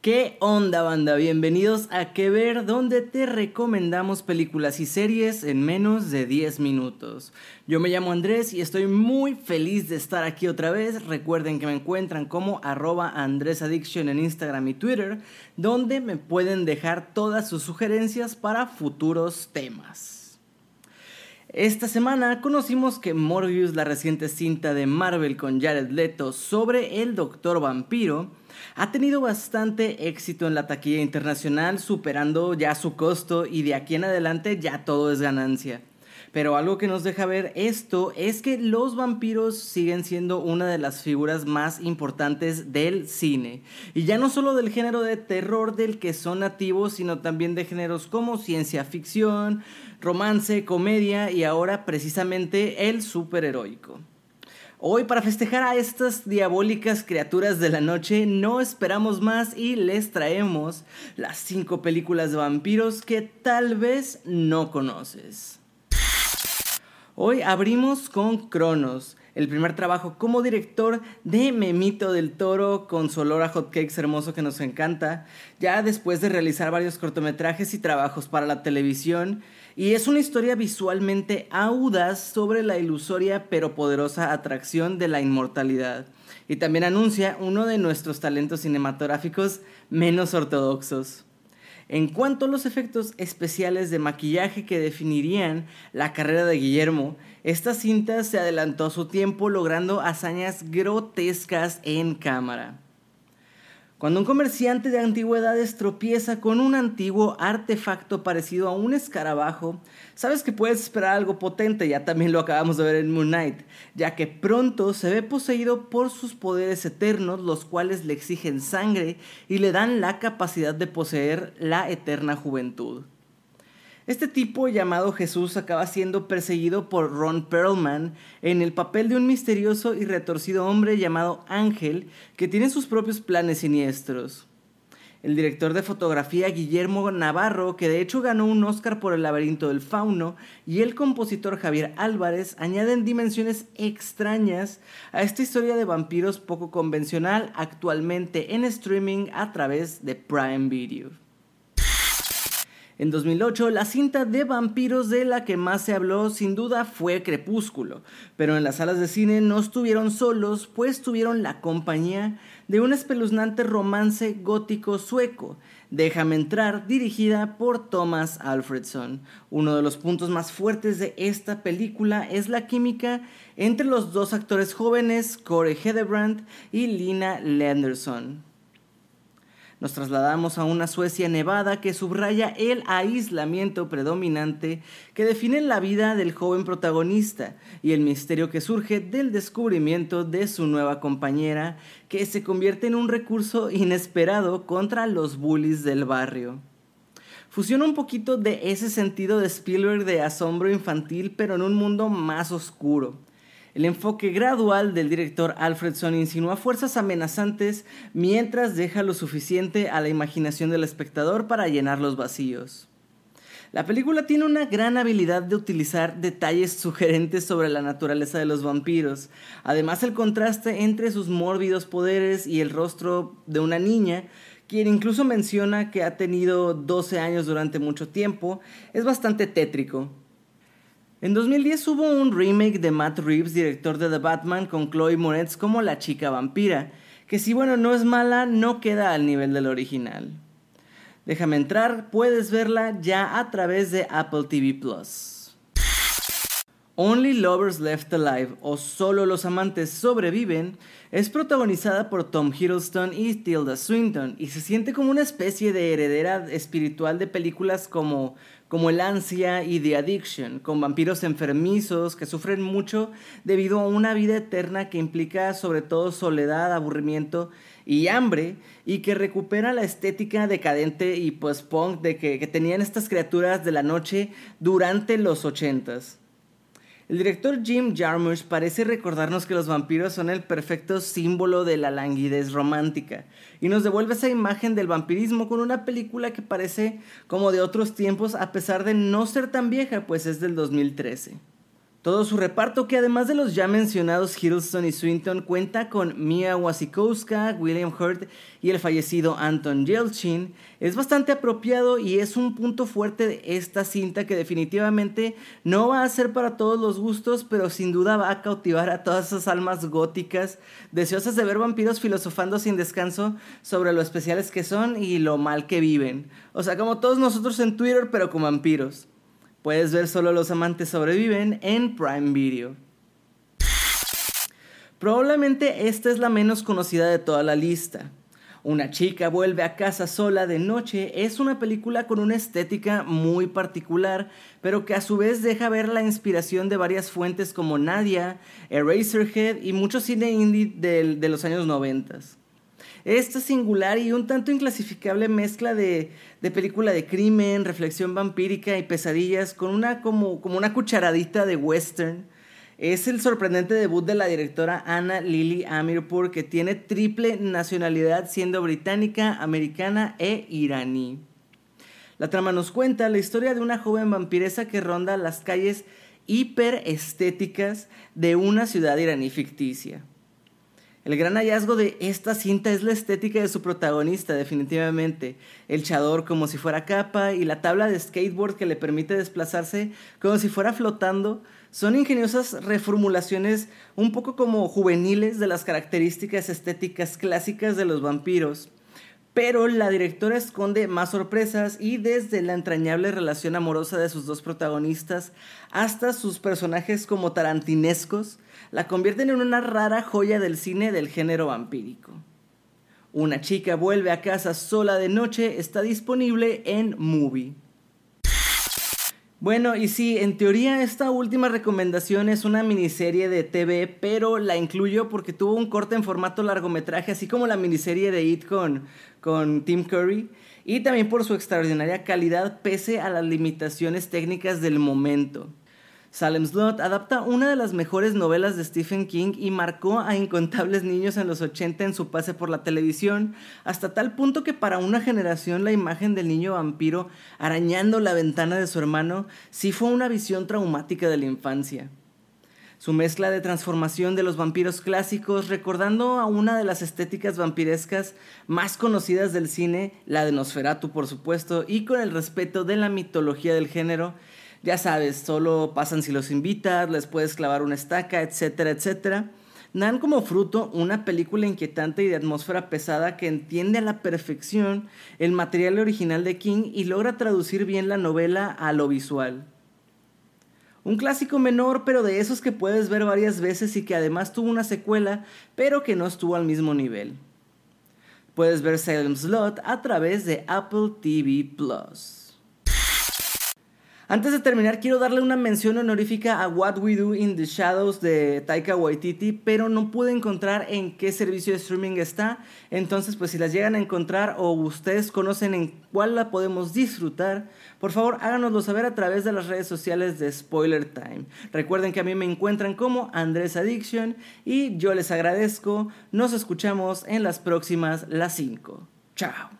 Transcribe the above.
¿Qué onda banda? Bienvenidos a Que Ver, donde te recomendamos películas y series en menos de 10 minutos. Yo me llamo Andrés y estoy muy feliz de estar aquí otra vez. Recuerden que me encuentran como arroba AndrésAddiction en Instagram y Twitter, donde me pueden dejar todas sus sugerencias para futuros temas. Esta semana conocimos que Morbius, la reciente cinta de Marvel con Jared Leto sobre el Doctor Vampiro, ha tenido bastante éxito en la taquilla internacional, superando ya su costo y de aquí en adelante ya todo es ganancia. Pero algo que nos deja ver esto es que los vampiros siguen siendo una de las figuras más importantes del cine. Y ya no solo del género de terror del que son nativos, sino también de géneros como ciencia ficción, romance, comedia y ahora precisamente el superheroico. Hoy para festejar a estas diabólicas criaturas de la noche no esperamos más y les traemos las 5 películas de vampiros que tal vez no conoces. Hoy abrimos con Cronos, el primer trabajo como director de Memito del Toro con su olor a hotcakes hermoso que nos encanta, ya después de realizar varios cortometrajes y trabajos para la televisión y es una historia visualmente audaz sobre la ilusoria pero poderosa atracción de la inmortalidad. Y también anuncia uno de nuestros talentos cinematográficos menos ortodoxos. En cuanto a los efectos especiales de maquillaje que definirían la carrera de Guillermo, esta cinta se adelantó a su tiempo logrando hazañas grotescas en cámara. Cuando un comerciante de antigüedades tropieza con un antiguo artefacto parecido a un escarabajo, sabes que puedes esperar algo potente, ya también lo acabamos de ver en Moon Knight, ya que pronto se ve poseído por sus poderes eternos, los cuales le exigen sangre y le dan la capacidad de poseer la eterna juventud. Este tipo llamado Jesús acaba siendo perseguido por Ron Perlman en el papel de un misterioso y retorcido hombre llamado Ángel que tiene sus propios planes siniestros. El director de fotografía Guillermo Navarro, que de hecho ganó un Oscar por El laberinto del fauno, y el compositor Javier Álvarez añaden dimensiones extrañas a esta historia de vampiros poco convencional actualmente en streaming a través de Prime Video. En 2008, la cinta de vampiros de la que más se habló sin duda fue Crepúsculo, pero en las salas de cine no estuvieron solos, pues tuvieron la compañía de un espeluznante romance gótico sueco, Déjame entrar, dirigida por Thomas Alfredson. Uno de los puntos más fuertes de esta película es la química entre los dos actores jóvenes, Corey Hedebrand y Lina Lenderson. Nos trasladamos a una Suecia nevada que subraya el aislamiento predominante que define la vida del joven protagonista y el misterio que surge del descubrimiento de su nueva compañera que se convierte en un recurso inesperado contra los bullies del barrio. Fusiona un poquito de ese sentido de Spielberg de asombro infantil pero en un mundo más oscuro el enfoque gradual del director Alfredson insinúa fuerzas amenazantes mientras deja lo suficiente a la imaginación del espectador para llenar los vacíos. La película tiene una gran habilidad de utilizar detalles sugerentes sobre la naturaleza de los vampiros. Además, el contraste entre sus mórbidos poderes y el rostro de una niña, quien incluso menciona que ha tenido 12 años durante mucho tiempo, es bastante tétrico. En 2010 hubo un remake de Matt Reeves, director de The Batman, con Chloe Moretz como la chica vampira, que si bueno no es mala, no queda al nivel del original. Déjame entrar, puedes verla ya a través de Apple TV Plus. Only Lovers Left Alive o Solo los amantes sobreviven es protagonizada por Tom Hiddleston y Tilda Swinton y se siente como una especie de heredera espiritual de películas como como el ansia y The Addiction, con vampiros enfermizos que sufren mucho debido a una vida eterna que implica sobre todo soledad, aburrimiento y hambre, y que recupera la estética decadente y post-punk de que, que tenían estas criaturas de la noche durante los ochentas. El director Jim Jarmusch parece recordarnos que los vampiros son el perfecto símbolo de la languidez romántica y nos devuelve esa imagen del vampirismo con una película que parece como de otros tiempos a pesar de no ser tan vieja, pues es del 2013. Todo su reparto, que además de los ya mencionados Hiddleston y Swinton, cuenta con Mia Wasikowska, William Hurt y el fallecido Anton Yelchin, es bastante apropiado y es un punto fuerte de esta cinta que definitivamente no va a ser para todos los gustos, pero sin duda va a cautivar a todas esas almas góticas deseosas de ver vampiros filosofando sin descanso sobre lo especiales que son y lo mal que viven. O sea, como todos nosotros en Twitter, pero con vampiros. Puedes ver Solo los amantes sobreviven en Prime Video. Probablemente esta es la menos conocida de toda la lista. Una chica vuelve a casa sola de noche es una película con una estética muy particular, pero que a su vez deja ver la inspiración de varias fuentes como Nadia, Eraserhead y mucho cine indie de, de los años 90. Esta singular y un tanto inclasificable mezcla de, película de crimen, reflexión vampírica y pesadillas con una como, como una cucharadita de western. Es el sorprendente debut de la directora Anna Lily Amirpour que tiene triple nacionalidad siendo británica, americana e iraní. La trama nos cuenta la historia de una joven vampiresa que ronda las calles hiperestéticas de una ciudad iraní ficticia. El gran hallazgo de esta cinta es la estética de su protagonista, definitivamente. El chador como si fuera capa y la tabla de skateboard que le permite desplazarse como si fuera flotando son ingeniosas reformulaciones un poco como juveniles de las características estéticas clásicas de los vampiros. Pero la directora esconde más sorpresas y desde la entrañable relación amorosa de sus dos protagonistas hasta sus personajes como tarantinescos, la convierten en una rara joya del cine del género vampírico. Una chica vuelve a casa sola de noche está disponible en Movie. Bueno, y sí, en teoría esta última recomendación es una miniserie de TV, pero la incluyo porque tuvo un corte en formato largometraje, así como la miniserie de It con, con Tim Curry, y también por su extraordinaria calidad pese a las limitaciones técnicas del momento. Salem Slot adapta una de las mejores novelas de Stephen King y marcó a incontables niños en los 80 en su pase por la televisión, hasta tal punto que para una generación la imagen del niño vampiro arañando la ventana de su hermano sí fue una visión traumática de la infancia. Su mezcla de transformación de los vampiros clásicos, recordando a una de las estéticas vampirescas más conocidas del cine, la de Nosferatu por supuesto, y con el respeto de la mitología del género, ya sabes, solo pasan si los invitas, les puedes clavar una estaca, etcétera, etcétera. Dan como fruto una película inquietante y de atmósfera pesada que entiende a la perfección el material original de King y logra traducir bien la novela a lo visual. Un clásico menor, pero de esos que puedes ver varias veces y que además tuvo una secuela, pero que no estuvo al mismo nivel. Puedes ver Salem Slot a través de Apple TV Plus. Antes de terminar, quiero darle una mención honorífica a What We Do in the Shadows de Taika Waititi, pero no pude encontrar en qué servicio de streaming está. Entonces, pues si las llegan a encontrar o ustedes conocen en cuál la podemos disfrutar, por favor háganoslo saber a través de las redes sociales de Spoiler Time. Recuerden que a mí me encuentran como Andrés Addiction y yo les agradezco. Nos escuchamos en las próximas, las 5. Chao.